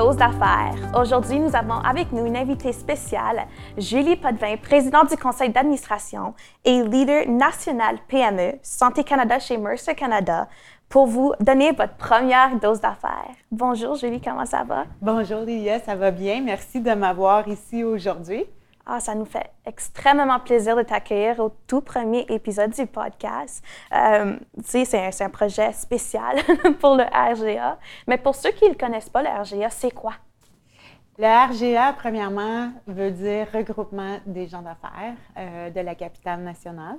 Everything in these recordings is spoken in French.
Dose d'affaires. Aujourd'hui, nous avons avec nous une invitée spéciale, Julie Potvin, présidente du conseil d'administration et leader national PME Santé Canada chez Mercer Canada, pour vous donner votre première dose d'affaires. Bonjour Julie, comment ça va? Bonjour Lilia, ça va bien. Merci de m'avoir ici aujourd'hui. Ah, ça nous fait extrêmement plaisir de t'accueillir au tout premier épisode du podcast. Euh, c'est un, projet spécial pour le RGA. Mais pour ceux qui ne connaissent pas, le RGA, c'est quoi? Le RGA, premièrement, veut dire regroupement des gens d'affaires euh, de la capitale nationale.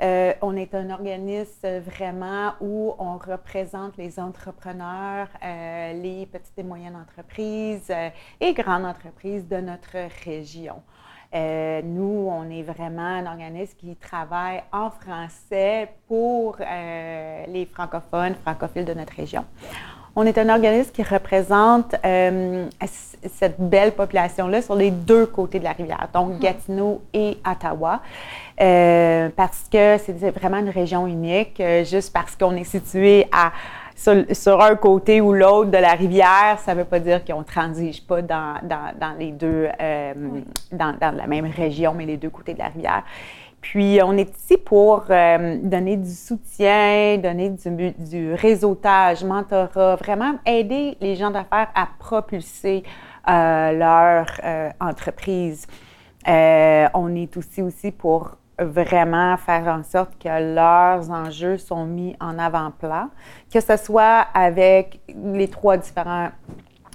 Euh, on est un organisme vraiment où on représente les entrepreneurs, les petites et moyennes entreprises et grandes entreprises de notre région. Euh, nous, on est vraiment un organisme qui travaille en français pour euh, les francophones, francophiles de notre région. On est un organisme qui représente euh, cette belle population-là sur les deux côtés de la rivière, donc mm-hmm. Gatineau et Ottawa, parce que c'est vraiment une région unique, juste parce qu'on est situé à sur, un côté ou l'autre de la rivière, ça ne veut pas dire qu'on ne transige pas dans, les deux, euh, dans, la même région, mais les deux côtés de la rivière. Puis, on est ici pour euh, donner du soutien, donner du, réseautage, mentorat, vraiment aider les gens d'affaires à propulser euh, leur entreprise. on est aussi aussi pour vraiment faire en sorte que leurs enjeux sont mis en avant-plan, que ce soit avec les trois différents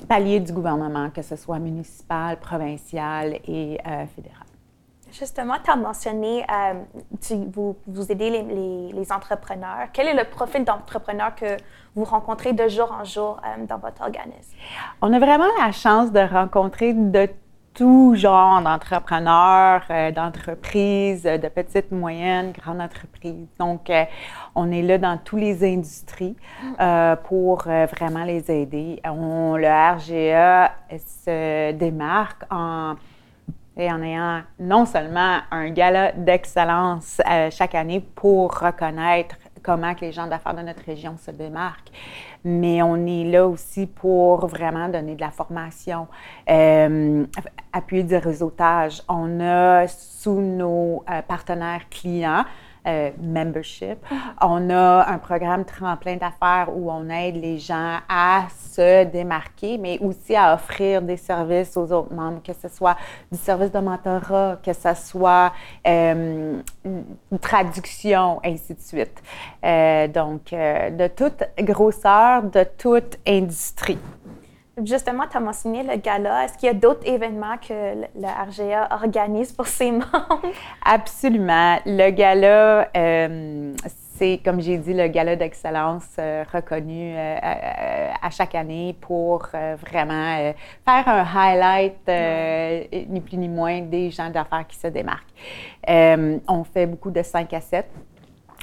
paliers du gouvernement, que ce soit municipal, provincial et euh, fédéral. Justement, tu as mentionné, euh, tu, vous, vous aidez les, les, entrepreneurs. Quel est le profil d'entrepreneur que vous rencontrez de jour en jour euh, dans votre organisme? On a vraiment la chance de rencontrer de tout genre d'entrepreneurs, euh, d'entreprises, de petites, moyennes, grandes entreprises. Donc, euh, on est là dans toutes les industries euh, pour vraiment les aider. On, le RGA se démarque en, en ayant non seulement un gala d'excellence chaque année pour reconnaître comment que les gens d'affaires de notre région se démarquent. Mais on est là aussi pour vraiment donner de la formation, euh, appuyer du réseautage. On a sous nos euh, partenaires clients euh, membership. On a un programme tremplin d'affaires où on aide les gens à se démarquer, mais aussi à offrir des services aux autres membres, que ce soit du service de mentorat, que ce soit euh, une traduction, ainsi de suite. Euh, donc, de toute grosseur, de toute industrie. Justement, tu as mentionné le gala. Est-ce qu'il y a d'autres événements que le RGA organise pour ses membres? Absolument. Le gala, euh, c'est, comme j'ai dit, le gala d'excellence euh, reconnu euh, à chaque année pour vraiment faire un highlight, ni plus ni moins, des gens d'affaires qui se démarquent. on fait beaucoup de 5 à 7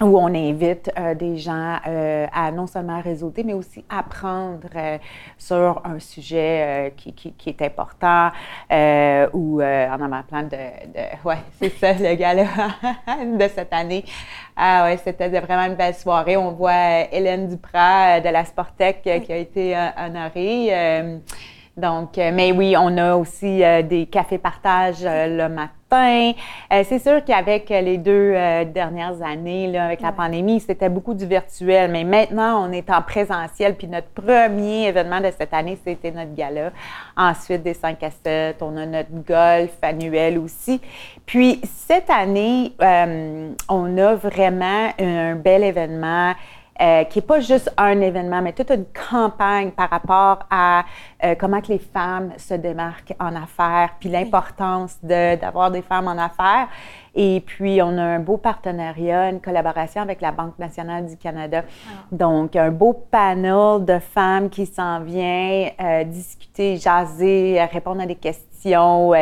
où on invite euh, des gens euh, à non seulement réseauter, mais aussi apprendre euh, sur un sujet qui, qui, est important ou en avant-plan de, de, Ouais, c'est ça, le gala de cette année. Ah ouais, c'était vraiment une belle soirée. On voit Hélène Duprat de la Sportec qui a été honorée. Donc, euh, mais oui, on a aussi euh, des cafés partage euh, le matin. c'est sûr qu'avec les deux dernières années, là, avec la pandémie, c'était beaucoup du virtuel. Mais maintenant, on est en présentiel. Puis notre premier événement de cette année, c'était notre gala. Ensuite, des 5 à 7. On a notre golf annuel aussi. Puis cette année, on a vraiment un bel événement. Euh, qui n'est pas juste un événement, mais toute une campagne par rapport à euh, comment que les femmes se démarquent en affaires, puis l'importance d'avoir des femmes en affaires. Et puis, on a un beau partenariat, une collaboration avec la Banque nationale du Canada. Ah. Donc, un beau panel de femmes qui s'en vient euh, discuter, jaser, répondre à des questions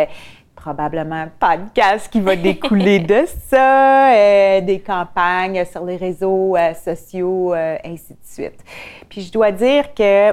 probablement un podcast qui va découler de ça, euh, des campagnes sur les réseaux euh, sociaux, euh, ainsi de suite. Puis je dois dire que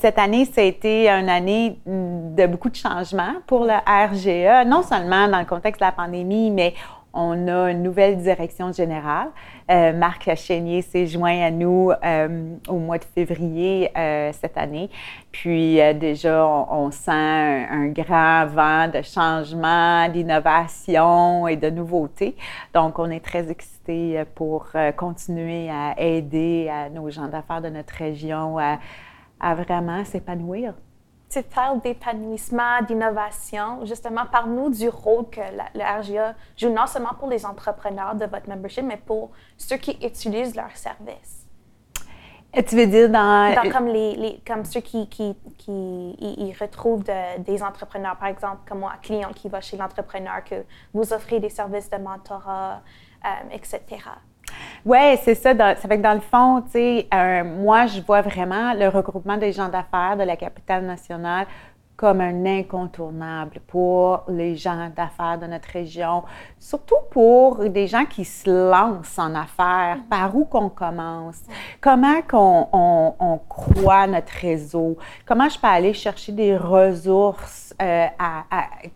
cette année, ça a été une année de beaucoup de changements pour le RGA, non seulement dans le contexte de la pandémie, mais on a une nouvelle direction générale. Euh, Marc Chénier s'est joint à nous euh, au mois de février euh, cette année. Puis déjà, on, sent un, grand vent de changement, d'innovation et de nouveautés. Donc, on est très excités pour continuer à aider nos gens d'affaires de notre région à vraiment s'épanouir tu parles d'épanouissement, d'innovation. Justement, parle-nous du rôle que le RGA joue non seulement pour les entrepreneurs de votre membership, mais pour ceux qui utilisent leurs services. Et tu veux dire dans... comme, les, comme ceux qui, qui, qui ils retrouvent des entrepreneurs, par exemple, comme moi, un client qui va chez l'entrepreneur, que vous offrez des services de mentorat, euh, etc. Oui, c'est ça. ça fait que dans le fond, tu sais, euh, moi, je vois vraiment le regroupement des gens d'affaires de la capitale nationale comme un incontournable pour les gens d'affaires de notre région, surtout pour des gens qui se lancent en affaires. Mm-hmm. Par où qu'on commence? Comment qu'on on, croit notre réseau? Comment je peux aller chercher des ressources euh, à,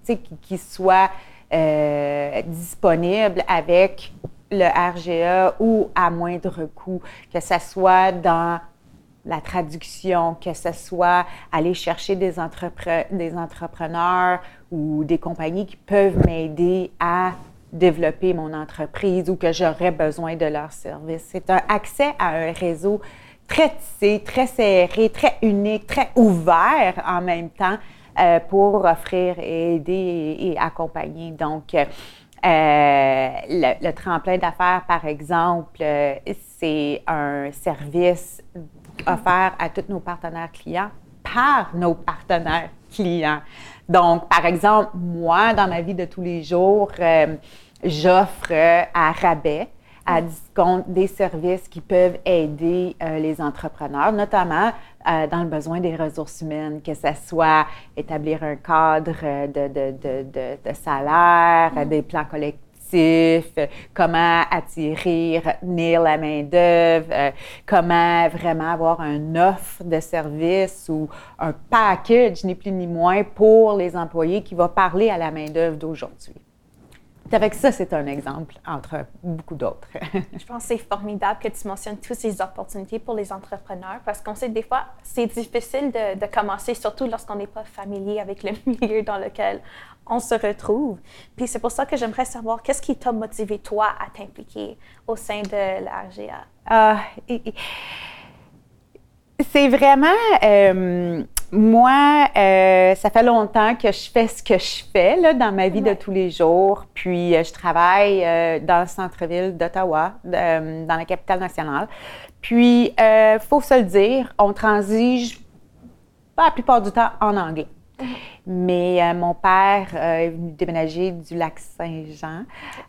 qui, qui, soient euh, disponibles avec le RGA ou à moindre coût, que ce soit dans la traduction, que ce soit aller chercher des, des entrepreneurs ou des compagnies qui peuvent m'aider à développer mon entreprise ou que j'aurais besoin de leur service. C'est un accès à un réseau très tissé, très serré, très unique, très ouvert en même temps euh, pour offrir, aider et, accompagner. Donc, euh, euh, le, tremplin d'affaires, par exemple, euh, c'est un service offert à tous nos partenaires clients par nos partenaires clients. Donc, par exemple, moi, dans ma vie de tous les jours, euh, j'offre à rabais, à discount, des services qui peuvent aider les entrepreneurs, notamment dans le besoin des ressources humaines, que ce soit établir un cadre de, de, de, de salaire, mm. des plans collectifs, comment attirer, retenir la main-d'œuvre, euh, comment vraiment avoir un offre de service ou un package, ni plus ni moins, pour les employés qui va parler à la main-d'œuvre d'aujourd'hui. Avec ça, c'est un exemple entre beaucoup d'autres. Je pense que c'est formidable que tu mentionnes toutes ces opportunités pour les entrepreneurs parce qu'on sait que des fois, c'est difficile de, de, commencer, surtout lorsqu'on n'est pas familier avec le milieu dans lequel on se retrouve. Puis c'est pour ça que j'aimerais savoir qu'est-ce qui t'a motivé, toi, à t'impliquer au sein de la RGA? Ah, c'est vraiment. Euh, moi, euh, ça fait longtemps que je fais ce que je fais là, dans ma vie de tous les jours. Puis, euh, je travaille euh, dans le centre-ville d'Ottawa, dans la capitale nationale. Puis, il faut se le dire, on transige pas la plupart du temps en anglais. Mais mon père est venu déménager du lac Saint-Jean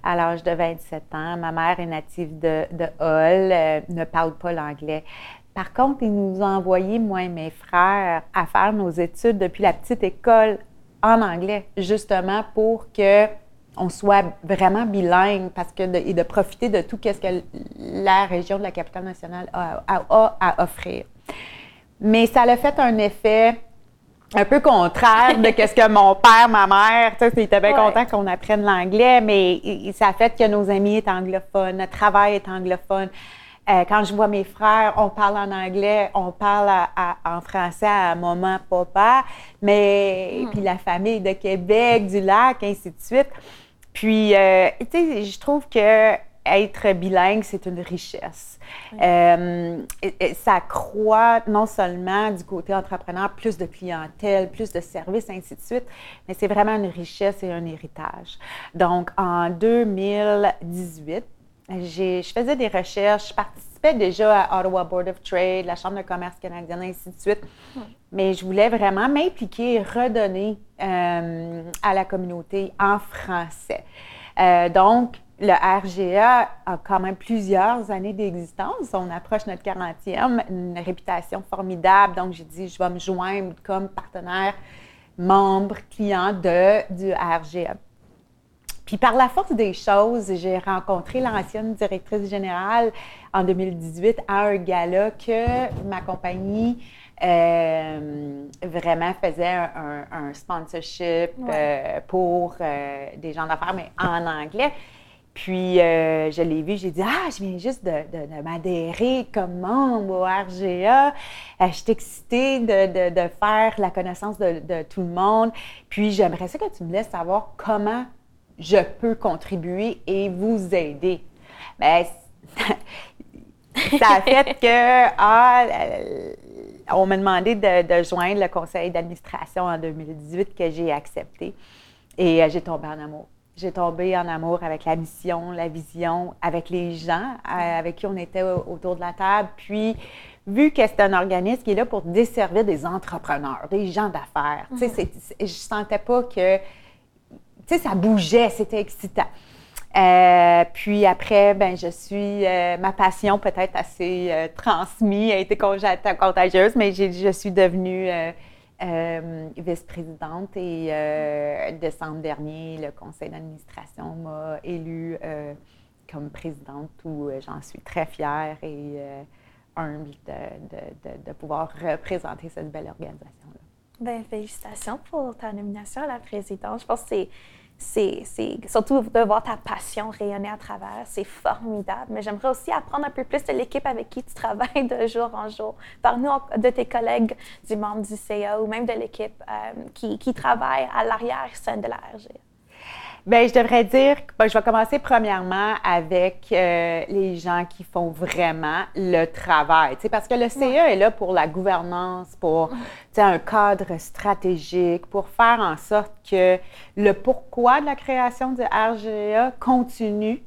à l'âge de 27 ans. Ma mère est native de, de Hull, ne parle pas l'anglais. Par contre, il nous a envoyé, moi et mes frères, à faire nos études depuis la petite école en anglais, justement pour que on soit vraiment bilingue parce que et de profiter de tout ce que la région de la capitale nationale a, à offrir. Mais ça a fait un effet un peu contraire de ce que mon père, ma mère, tu sais, ils étaient bien contents qu'on apprenne l'anglais, mais ça a fait que nos amis sont anglophones, notre travail est anglophone. Euh, quand je vois mes frères, on parle en anglais, on parle en français à maman, papa, mais hmm. puis la famille de Québec, du lac, ainsi de suite. Puis, euh, tu sais, je trouve que être bilingue, c'est une richesse. Euh, ça croît non seulement du côté entrepreneur, plus de clientèle, plus de services, ainsi de suite, mais c'est vraiment une richesse et un héritage. Donc, en 2018, je faisais des recherches, je participais déjà à Ottawa Board of Trade, la Chambre de commerce canadienne, ainsi de suite. Hmm. Mais je voulais vraiment m'impliquer et redonner euh, à la communauté en français. Euh, donc, le RGA a quand même plusieurs années d'existence. On approche notre 40e, une réputation formidable. Donc, j'ai dit, je vais me joindre comme partenaire, membre, client de, du RGA. Puis par la force des choses, j'ai rencontré l'ancienne directrice générale en 2018 à un gala que ma compagnie euh, vraiment faisait un, sponsorship euh, pour euh, des gens d'affaires, mais en anglais. Puis, euh, je l'ai vu, j'ai dit Ah, je viens juste de, m'adhérer comme membre au RGA. je suis excitée de, faire la connaissance de, tout le monde. Puis, j'aimerais ça que tu me laisses savoir comment je peux contribuer et vous aider. Bien, ça a fait que, ah, on m'a demandé de, joindre le conseil d'administration en 2018 que j'ai accepté. Et euh, j'ai tombé en amour. J'ai tombé en amour avec la mission, la vision, avec les gens euh, avec qui on était autour de la table. Puis, vu que c'est un organisme qui est là pour desservir des entrepreneurs, des gens d'affaires, je ne je sentais pas que, sais, ça bougeait, c'était excitant. Euh, puis après, ben, je suis, euh, ma passion peut-être assez euh, transmise, a été contagieuse, mais je suis devenue vice-présidente et décembre dernier, le conseil d'administration m'a élue comme présidente où j'en suis très fière et humble de, pouvoir représenter cette belle organisation-là. Bien, félicitations pour ta nomination à la présidence. Je pense que c'est c'est surtout de voir ta passion rayonner à travers, c'est formidable. Mais j'aimerais aussi apprendre un peu plus de l'équipe avec qui tu travailles de jour en jour. Parle-nous de tes collègues du membre du CA ou même de l'équipe euh, qui, qui, travaille à l'arrière-scène de la RG. Bien, je devrais dire ben, je vais commencer premièrement avec euh, les gens qui font vraiment le travail. Parce que le CA est là pour la gouvernance, pour un cadre stratégique, pour faire en sorte que le pourquoi de la création du RGA continue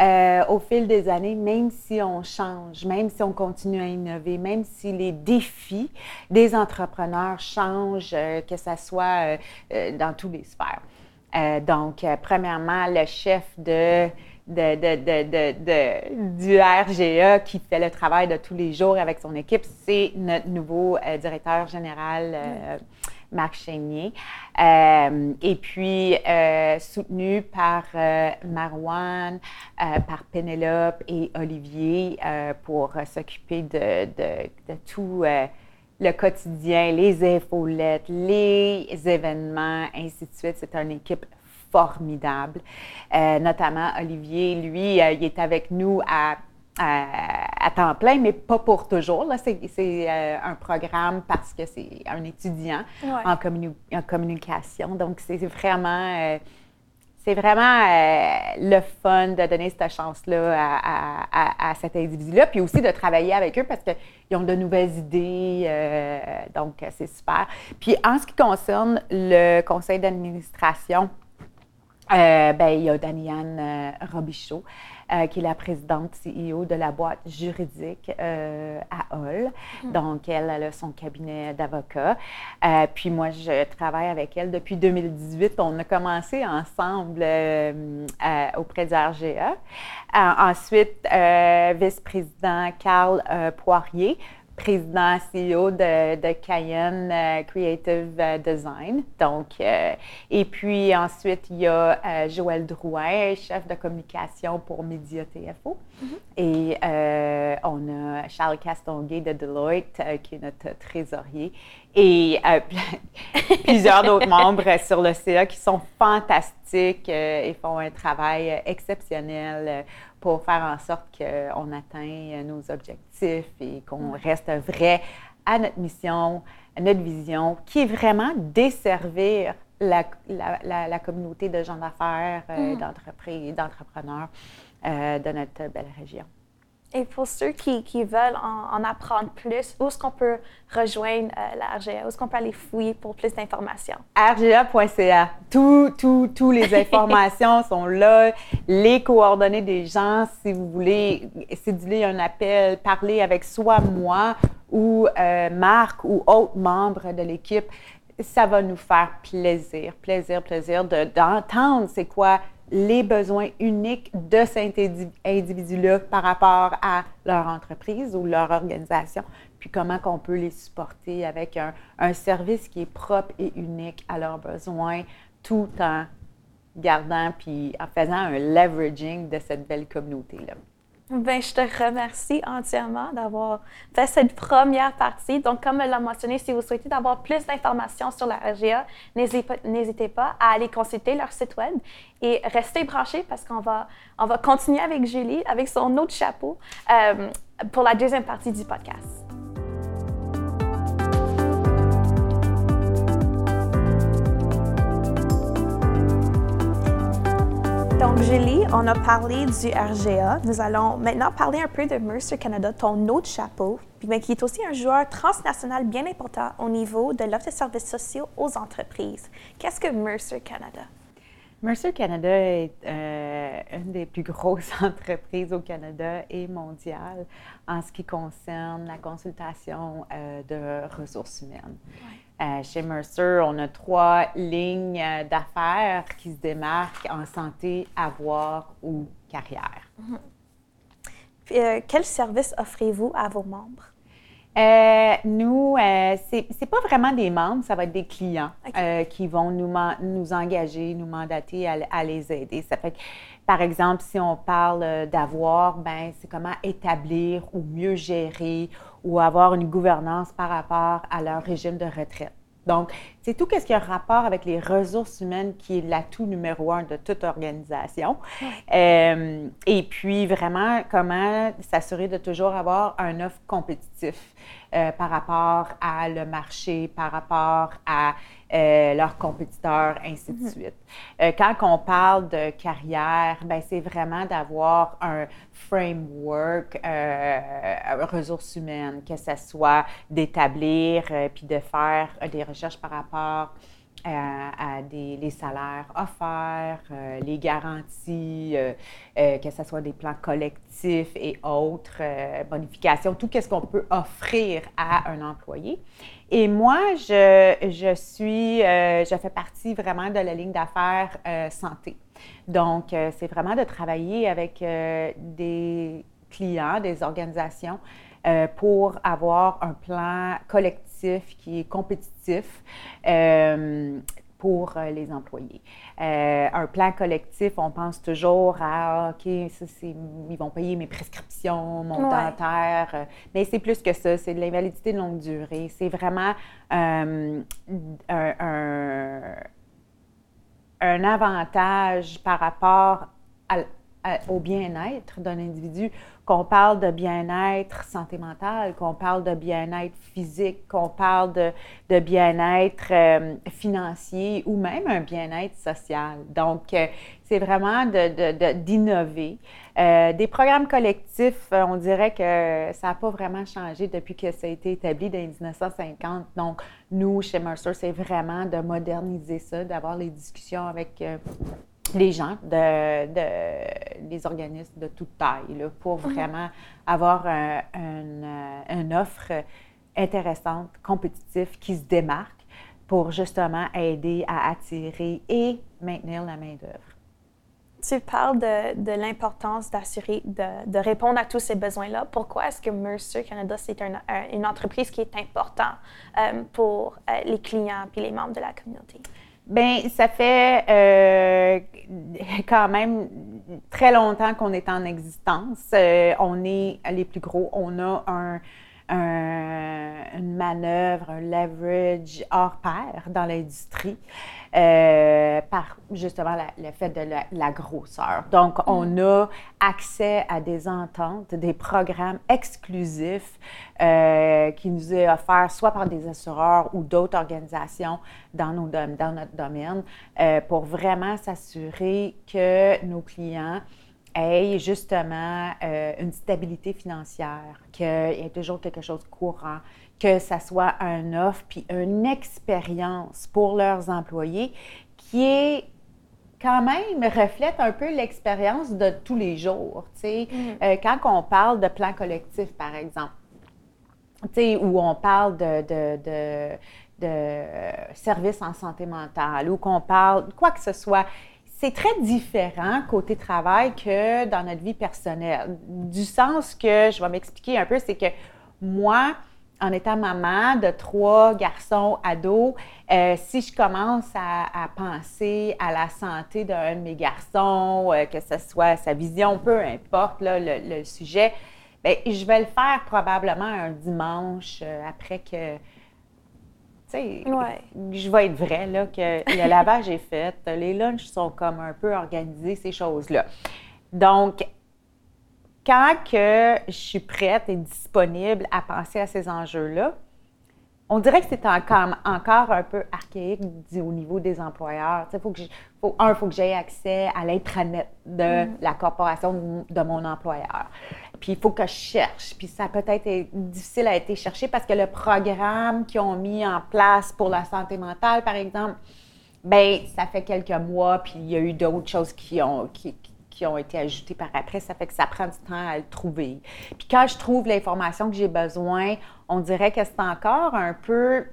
euh, au fil des années, même si on change, même si on continue à innover, même si les défis des entrepreneurs changent, euh, que ce soit dans tous les sphères. Euh, donc, euh, premièrement, le chef du RGA qui fait le travail de tous les jours avec son équipe, c'est notre nouveau euh, directeur général. Marc Chénier. et puis, soutenu par Marwan, par Pénélope et Olivier pour s'occuper de, tout le quotidien, les infolettes, les événements, ainsi de suite. C'est une équipe formidable. Euh, notamment Olivier, lui, euh, il est avec nous à, à, temps plein, mais pas pour toujours. C'est euh, un programme parce que c'est un étudiant en, en, communication. Donc, c'est vraiment c'est vraiment euh, le fun de donner cette chance-là à, cet individu-là, puis aussi de travailler avec eux parce qu'ils ont de nouvelles idées, euh, donc c'est super. Puis en ce qui concerne le conseil d'administration, euh, ben, il y a Daniane Robichaud. Euh, qui est la présidente CEO de la boîte juridique euh, à Hall. Hmm. Donc, elle, a son cabinet d'avocat. Euh, puis moi, je travaille avec elle depuis 2018. On a commencé ensemble auprès du RGA. ensuite, vice-président Carl Poirier président CEO de, de Cayenne euh, Creative euh, Design. Donc, euh, et puis ensuite, il y a Joël Drouin, chef de communication pour Média TFO. Mm-hmm. Et on a Charles Castonguay de Deloitte, qui est notre trésorier. Et plusieurs d'autres membres sur le CA qui sont fantastiques et font un travail exceptionnel pour faire en sorte qu'on atteigne nos objectifs et qu'on reste vrai à notre mission, à notre vision, qui est vraiment desservir la, la, communauté de gens d'affaires, euh, mm. d'entreprises, d'entrepreneurs euh, de notre belle région. Et pour ceux qui, qui veulent en, apprendre plus, où est-ce qu'on peut rejoindre euh, la RGA? Où est-ce qu'on peut aller fouiller pour plus d'informations? RGA.ca. Toutes tout, tout les informations sont là. Les coordonnées des gens, si vous voulez céduler un appel, parler avec soit moi ou euh, Marc ou autres membres de l'équipe, ça va nous faire plaisir, plaisir, plaisir d'entendre c'est quoi les besoins uniques de cet individu-là par rapport à leur entreprise ou leur organisation, puis comment qu'on peut les supporter avec un, service qui est propre et unique à leurs besoins, tout en gardant puis en faisant un leveraging de cette belle communauté-là. Ben, je te remercie entièrement d'avoir fait cette première partie. Donc, comme elle l'a mentionné, si vous souhaitez avoir plus d'informations sur la RGA, n'hésitez pas à aller consulter leur site web et restez branchés parce qu'on va, on va continuer avec Julie, avec son autre chapeau, euh, pour la deuxième partie du podcast. Donc, Julie, on a parlé du RGA. Nous allons maintenant parler un peu de Mercer Canada, ton autre chapeau, mais qui est aussi un joueur transnational bien important au niveau de l'offre de services sociaux aux entreprises. Qu'est-ce que Mercer Canada? Mercer Canada est euh, une des plus grosses entreprises au Canada et mondiale en ce qui concerne la consultation euh, de ressources humaines. Euh, chez Mercer, on a trois lignes d'affaires qui se démarquent en santé, avoir ou carrière. Mm quel service offrez-vous à vos membres? Euh, nous, euh, c'est pas vraiment des membres, ça va être des clients euh, qui vont nous, nous engager, nous mandater à, les aider. Ça fait que, par exemple, si on parle d'avoir, ben c'est comment établir ou mieux gérer ou avoir une gouvernance par rapport à leur régime de retraite. Donc, c'est tout ce qui a rapport avec les ressources humaines qui est l'atout numéro un de toute organisation. Euh, et puis, vraiment, comment s'assurer de toujours avoir un offre compétitif euh, par rapport à le marché, par rapport à euh, leurs compétiteurs, ainsi de mhm. suite. Euh, quand on parle de carrière, ben, c'est vraiment d'avoir un framework euh, ressources humaines, que ce soit d'établir puis de faire des recherches par rapport à, des, les salaires offerts, euh, les garanties, euh, euh, que ce soit des plans collectifs et autres, bonifications, tout ce qu'on peut offrir à un employé. Et moi, je, je suis, je fais partie vraiment de la ligne d'affaires santé. Donc, c'est vraiment de travailler avec des clients, des organisations pour avoir un plan collectif qui est compétitif euh, pour euh, les employés. un plan collectif, on pense toujours à, OK, ça, ils vont payer mes prescriptions, mon dentaire, mais c'est plus que ça, c'est de l'invalidité de longue durée. C'est vraiment un, un, avantage par rapport au bien-être d'un individu qu'on parle de bien-être santé mentale, qu'on parle de bien-être physique, qu'on parle de, bien-être euh, financier ou même un bien-être social. Donc, euh, c'est vraiment d'innover. De, euh, des programmes collectifs, on dirait que ça n'a pas vraiment changé depuis que ça a été établi dans les 1950. Donc, nous, chez Mercer, c'est vraiment de moderniser ça, d'avoir les discussions avec les gens, de, de, des organismes de toute taille, là, pour mhm. vraiment avoir un, une offre intéressante, compétitive, qui se démarque pour justement aider à attirer et maintenir la main-d'œuvre. Tu parles de, de l'importance d'assurer, de, de, répondre à tous ces besoins-là. Pourquoi est-ce que Mercer Canada, c'est une entreprise qui est importante euh, pour euh, les clients et les membres de la communauté? Bien, ça fait euh, quand même très longtemps qu'on est en existence. Euh, on est les plus gros. On a un, une manœuvre, un leverage hors pair dans l'industrie euh, par justement le fait de la, grosseur. Donc, on mm. a accès à des ententes, des programmes exclusifs euh, qui nous est offert soit par des assureurs ou d'autres organisations dans, nos, dans notre domaine euh, pour vraiment s'assurer que nos clients aient justement euh, une stabilité financière, qu'il y ait toujours quelque chose de courant, que ça soit un offre puis une expérience pour leurs employés qui est quand même reflète un peu l'expérience de tous les jours. Mm. Euh, quand on parle de plan collectif, par exemple, où on parle de, de, de, de services en santé mentale, ou qu'on parle quoi que ce soit, c'est très différent côté travail que dans notre vie personnelle. Du sens que, je vais m'expliquer un peu, c'est que moi, en étant maman de trois garçons ados, euh, si je commence à, penser à la santé d'un de mes garçons, euh, que ce soit sa vision, peu importe le, sujet, bien, je vais le faire probablement un dimanche euh, après que. Je vais être vrai, là, que le lavage est fait, les lunchs sont comme un peu organisés, ces choses-là. Donc, quand que je suis prête et disponible à penser à ces enjeux-là, on dirait que c'est encore, encore un peu archaïque au niveau des employeurs. Il faut que faut, un, il faut que j'aie accès à l'intranet de mm. la corporation de, mon employeur. Puis il faut que je cherche. Puis ça peut être difficile à être cherché parce que le programme qu'ils ont mis en place pour la santé mentale, par exemple, ben ça fait quelques mois, puis il y a eu d'autres choses qui ont, qui, qui ont été ajoutés par après. Ça fait que ça prend du temps à le trouver. Puis quand je trouve l'information que j'ai besoin, on dirait que c'est encore un peu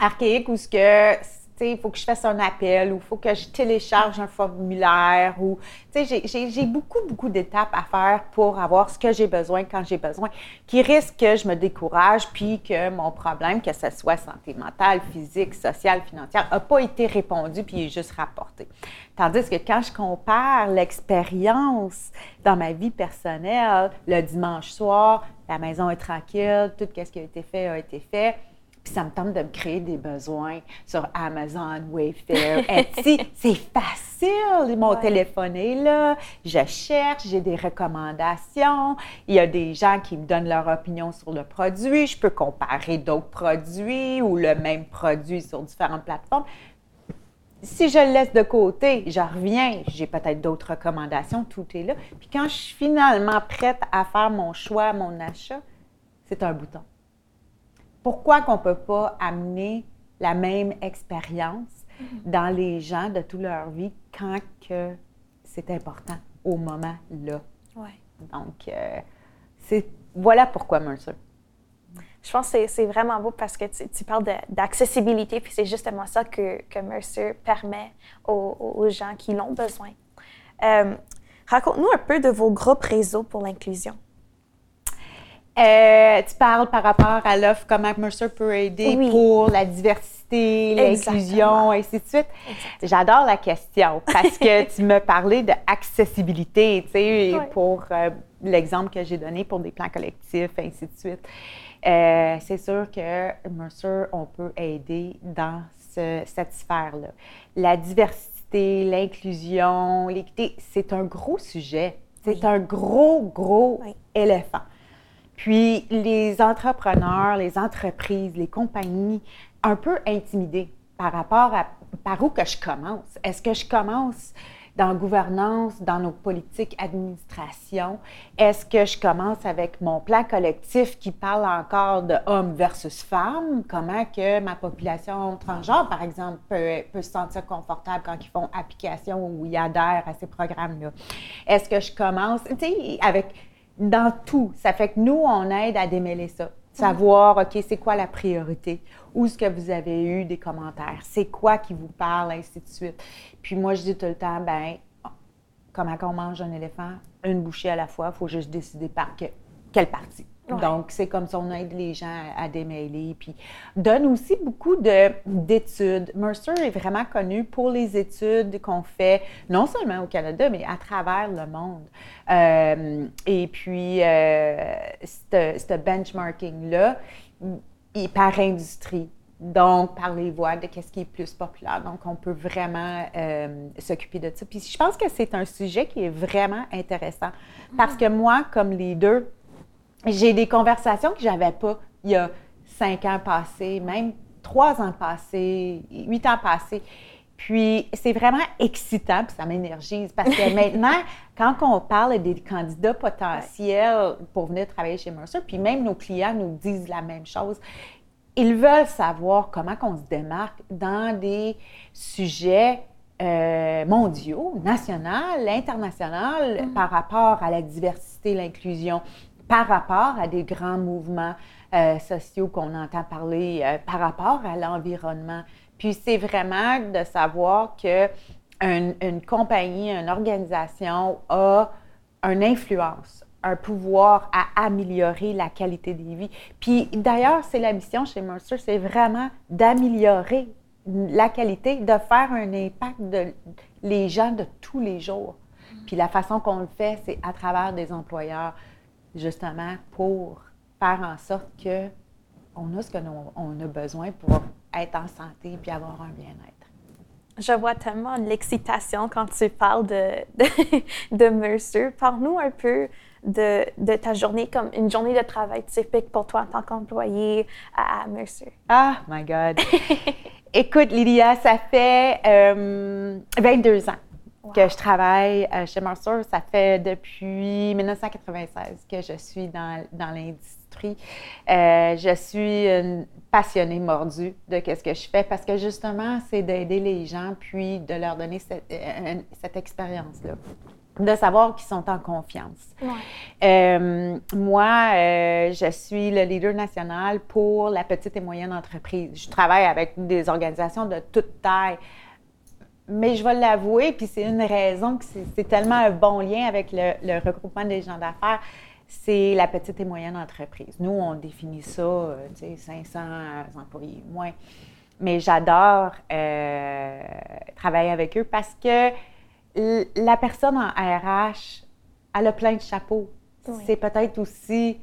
archaïque ou ce que il faut que je fasse un appel ou il faut que je télécharge un formulaire ou, j'ai beaucoup, beaucoup d'étapes à faire pour avoir ce que j'ai besoin quand j'ai besoin, qui risque que je me décourage puis que mon problème, que ce soit santé mentale, physique, sociale, financière, n'a pas été répondu puis est juste rapporté. Tandis que quand je compare l'expérience dans ma vie personnelle, le dimanche soir, la maison est tranquille, tout ce qui a été fait a été fait puis ça me tente de me créer des besoins sur Amazon, Wayfair, Etsy. c'est facile. Mon téléphone est là. Je cherche, j'ai des recommandations. Il y a des gens qui me donnent leur opinion sur le produit. Je peux comparer d'autres produits ou le même produit sur différentes plateformes. Si je le laisse de côté, je reviens, j'ai peut-être d'autres recommandations, tout est là. Puis quand je suis finalement prête à faire mon choix, mon achat, c'est un bouton pourquoi qu'on ne peut pas amener la même expérience dans les gens de toute leur vie quand que c'est important au moment là? Ouais. Donc, euh, c'est voilà pourquoi Mercer. Je pense que c'est vraiment beau parce que tu, parles d'accessibilité, puis c'est justement ça que, que Mercer permet aux, gens qui l'ont besoin. Euh, raconte-nous un peu de vos groupes réseaux pour l'inclusion. Euh, tu parles par rapport à l'offre, comment Mercer peut aider pour la diversité, l'inclusion, et ainsi de suite. J'adore la question parce que tu me parlais d'accessibilité, tu sais, pour euh, l'exemple que j'ai donné pour des plans collectifs, et ainsi de suite. Euh, c'est sûr que Mercer, on peut aider dans cette sphère-là. La diversité, l'inclusion, l'équité, c'est un gros sujet. C'est un gros, gros éléphant. Puis les entrepreneurs, les entreprises, les compagnies, un peu intimidés par rapport à par où que je commence. Est-ce que je commence dans la gouvernance, dans nos politiques administration? Est-ce que je commence avec mon plan collectif qui parle encore de hommes versus femmes? Comment que ma population transgenre, par exemple, peut, peut se sentir confortable quand ils font application ou ils adhèrent à ces programmes-là? Est-ce que je commence, tu sais, avec dans tout. Ça fait que nous, on aide à démêler ça. Savoir, OK, c'est quoi la priorité? Où est-ce que vous avez eu des commentaires? C'est quoi qui vous parle, ainsi de suite. Puis moi, je dis tout le temps, ben, comment on mange un éléphant? Une bouchée à la fois, il faut juste décider par quelle partie. Donc, c'est comme ça, on aide les gens à, démêler. Puis, donne aussi beaucoup d'études. Mercer est vraiment connu pour les études qu'on fait, non seulement au Canada, mais à travers le monde. Euh, et puis, euh, ce benchmarking-là, par industrie. Donc, par les voies de qu'est-ce qui est plus populaire. Donc, on peut vraiment euh, s'occuper de ça. Puis, je pense que c'est un sujet qui est vraiment intéressant parce que moi, comme leader, j'ai des conversations que j'avais pas il y a cinq ans passés, même trois ans passés, huit ans passés. Puis c'est vraiment excitant, puis ça m'énergise parce que maintenant, quand on parle des candidats potentiels pour venir travailler chez Mercer, puis même nos clients nous disent la même chose, ils veulent savoir comment on se démarque dans des sujets euh, mondiaux, nationaux, internationaux, mm. par rapport à la diversité, l'inclusion, par rapport à des grands mouvements euh, sociaux qu'on entend parler, euh, par rapport à l'environnement. Puis c'est vraiment de savoir que une, compagnie, une organisation a une influence un pouvoir à améliorer la qualité des vies. Puis d'ailleurs, c'est la mission chez Mercer, c'est vraiment d'améliorer la qualité, de faire un impact de les gens de tous les jours. Puis la façon qu'on le fait, c'est à travers des employeurs, justement, pour faire en sorte que on a ce qu'on a besoin pour être en santé puis avoir un bien-être. Je vois tellement l'excitation quand tu parles de, de, de Mercer. Parle-nous un peu de, de, ta journée, comme une journée de travail typique pour toi en tant qu'employé à, Mercer. Ah, my God! Écoute, Lydia, ça fait 22 euh, que je travaille euh, chez Mercer. Ça fait depuis 1996 que je suis dans, dans l'industrie. Euh, je suis une passionnée mordue de ce que je fais parce que justement, c'est d'aider les gens puis de leur donner cette, euh, cette expérience-là de savoir qu'ils sont en confiance. Euh, moi, euh, je suis le leader national pour la petite et moyenne entreprise. Je travaille avec des organisations de toute taille. Mais je vais l'avouer, puis c'est une raison que c'est tellement un bon lien avec le, regroupement des gens d'affaires, c'est la petite et moyenne entreprise. Nous, on définit ça, euh, tu sais, 500 employés, moins. Mais j'adore travailler avec eux parce que la personne en RH, elle a plein de chapeaux. C'est peut-être aussi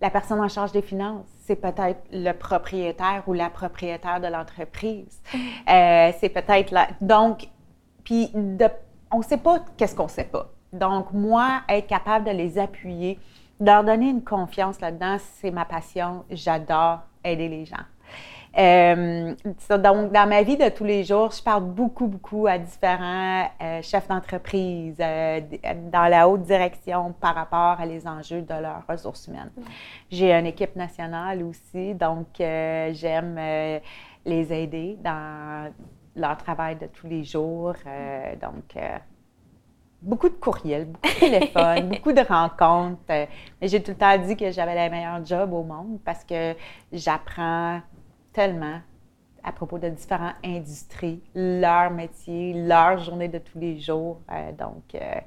la personne en charge des finances. C'est peut-être le propriétaire ou la propriétaire de l'entreprise. Euh, c'est peut-être la... Donc, puis on ne sait pas qu'est-ce qu'on ne sait pas. Donc, moi, être capable de les appuyer, de leur donner une confiance là-dedans, c'est ma passion. J'adore aider les gens. Euh, donc, dans ma vie de tous les jours, je parle beaucoup, beaucoup à différents euh, chefs d'entreprise euh, dans la haute direction par rapport à les enjeux de leurs ressources humaines. J'ai une équipe nationale aussi, donc j'aime les aider dans leur travail de tous les jours. donc, beaucoup de courriels, beaucoup de téléphones, beaucoup de rencontres. mais j'ai tout le temps dit que j'avais la meilleure job au monde parce que j'apprends tellement à propos de différentes industries, leur métier, leur journée de tous les jours. Euh, donc, euh,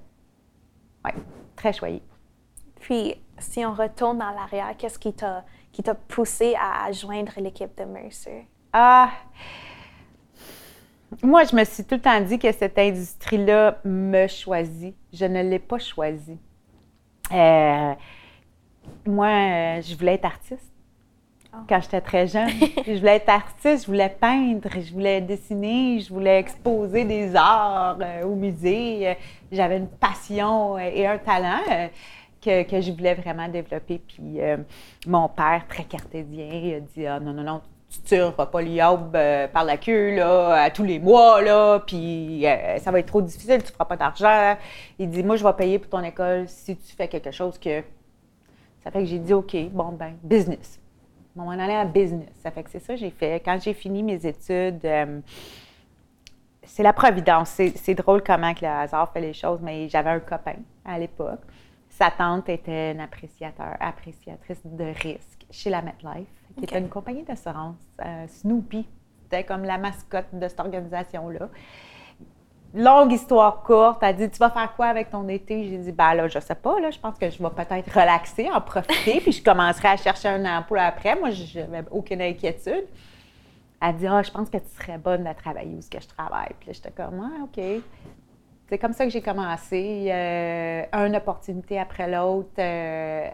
oui, très choyé. Puis, si on retourne dans l'arrière, qu'est-ce qui t'a, qui t'a poussé à, joindre l'équipe de Mercer? Ah! Moi, je me suis tout le temps dit que cette industrie-là me choisit. Je ne l'ai pas choisie. Euh, moi, je voulais être artiste. Ah. quand j'étais très jeune. je voulais être artiste, je voulais peindre, je voulais dessiner, je voulais exposer des arts euh, au musée. J'avais une passion euh, et un talent euh, que, que, je voulais vraiment développer. Puis mon père, très cartésien, il a dit ah, non, non, non, tu ne tireras pas l'IOB par la queue là, à tous les mois, là, puis ça va être trop difficile, tu ne feras pas d'argent. Il dit Moi, je vais payer pour ton école si tu fais quelque chose que. Ça fait que j'ai dit OK, bon, ben, business m'en allait en business. Ça fait que c'est ça que j'ai fait. Quand j'ai fini mes études, euh, c'est la providence. C'est drôle comment que le hasard fait les choses, mais j'avais un copain à l'époque. Sa tante était une appréciateur, appréciatrice de risque chez la MetLife, qui était une compagnie d'assurance. Euh, Snoopy, c'était comme la mascotte de cette organisation-là longue histoire courte, elle dit Tu vas faire quoi avec ton été? J'ai dit Ben là, je sais pas, là, je pense que je vais peut-être relaxer, en profiter, puis je commencerai à chercher un emploi après. Moi, je n'avais aucune inquiétude. Elle dit Ah, je pense que tu serais bonne à travailler où ce que je travaille. Puis là, j'étais comme Ah, OK. C'est comme ça que j'ai commencé. Euh, une opportunité après l'autre euh,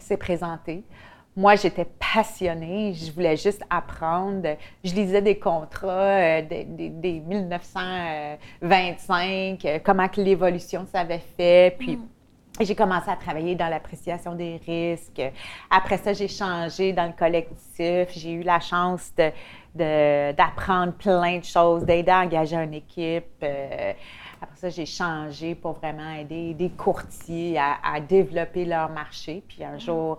s'est présentée. Moi, j'étais passionnée, je voulais juste apprendre. Je lisais des contrats euh, des, des, 1925, euh, comment que l'évolution s'avait fait, puis mm. j'ai commencé à travailler dans l'appréciation des risques. Après ça, j'ai changé dans le collectif. J'ai eu la chance d'apprendre plein de choses, d'aider à engager une équipe. Euh, après ça, j'ai changé pour vraiment aider des courtiers à, développer leur marché. Puis un mm. jour,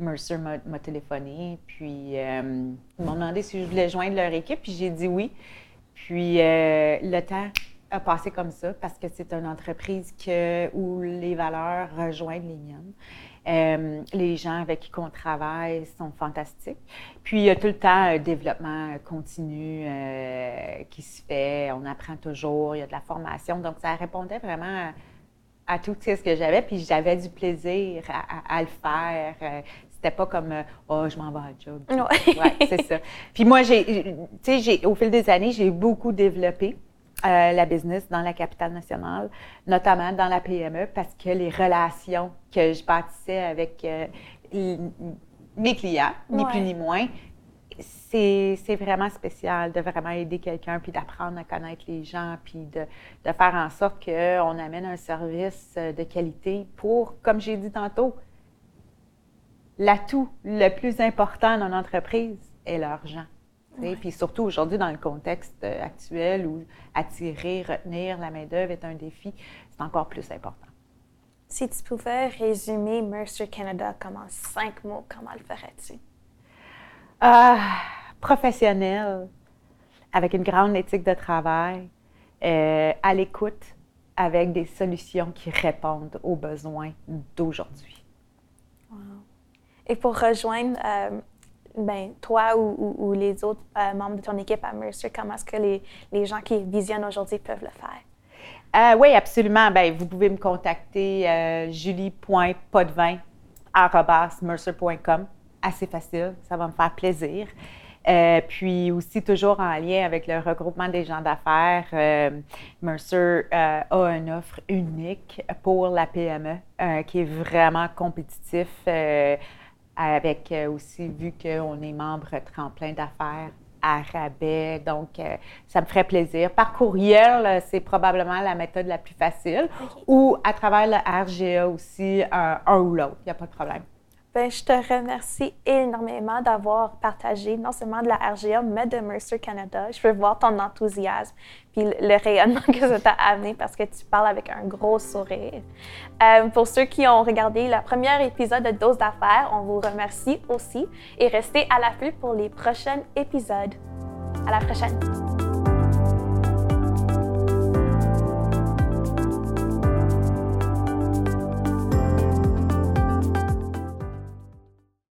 Mercer m'a téléphoné, puis euh, ils m'ont demandé si je voulais joindre leur équipe, puis j'ai dit oui. Puis euh, le temps a passé comme ça parce que c'est une entreprise que, où les valeurs rejoignent les miennes. Euh, les gens avec qui on travaille sont fantastiques. Puis il y a tout le temps un développement continu qui se fait. On apprend toujours, il y a de la formation. Donc ça répondait vraiment à tout ce que j'avais, puis j'avais du plaisir à, le faire. Euh, c'était pas comme oh je m'en vais à job. Ouais. c'est ça. Puis moi j'ai tu sais au fil des années, j'ai beaucoup développé euh, la business dans la capitale nationale, notamment dans la PME parce que les relations que je bâtissais avec euh, mes clients, ni plus ni moins, c'est vraiment spécial de vraiment aider quelqu'un, puis d'apprendre à connaître les gens, puis de, de faire en sorte qu'on amène un service euh, de qualité pour, comme j'ai dit tantôt, l'atout le plus important dans l'entreprise est l'argent. Puis surtout aujourd'hui, dans le contexte euh, actuel où attirer, retenir la main-d'œuvre est un défi, c'est encore plus important. Si tu pouvais résumer Mercer Canada comme en cinq mots, comment le ferais-tu? Ah, professionnel, avec une grande éthique de travail, euh, à l'écoute, avec des solutions qui répondent aux besoins d'aujourd'hui. Et pour rejoindre euh, ben, toi ou, les autres euh, membres de ton équipe à Mercer, comment est-ce que les, les, gens qui visionnent aujourd'hui peuvent le faire? Euh, oui, absolument. Ben, vous pouvez me contacter euh, julie.potvin.mercer.com. Assez facile, ça va me faire plaisir. Euh, puis aussi, toujours en lien avec le regroupement des gens d'affaires, Mercer a une offre unique pour la PME qui est vraiment compétitif avec euh, aussi, vu qu'on est membre tremplin d'affaires à rabais. Donc, euh, ça me ferait plaisir. Par courriel, c'est probablement la méthode la plus facile. Ou à travers le RGA aussi, un ou l'autre. Il n'y a pas de problème. Ben, je te remercie énormément d'avoir partagé non seulement de la RGA, mais de Mercer Canada. Je peux voir ton enthousiasme puis le rayonnement que ça t'a amené parce que tu parles avec un gros sourire. Euh, pour ceux qui ont regardé le premier épisode de Dose d'affaires, on vous remercie aussi et restez à l'affût pour les prochains épisodes. À la prochaine!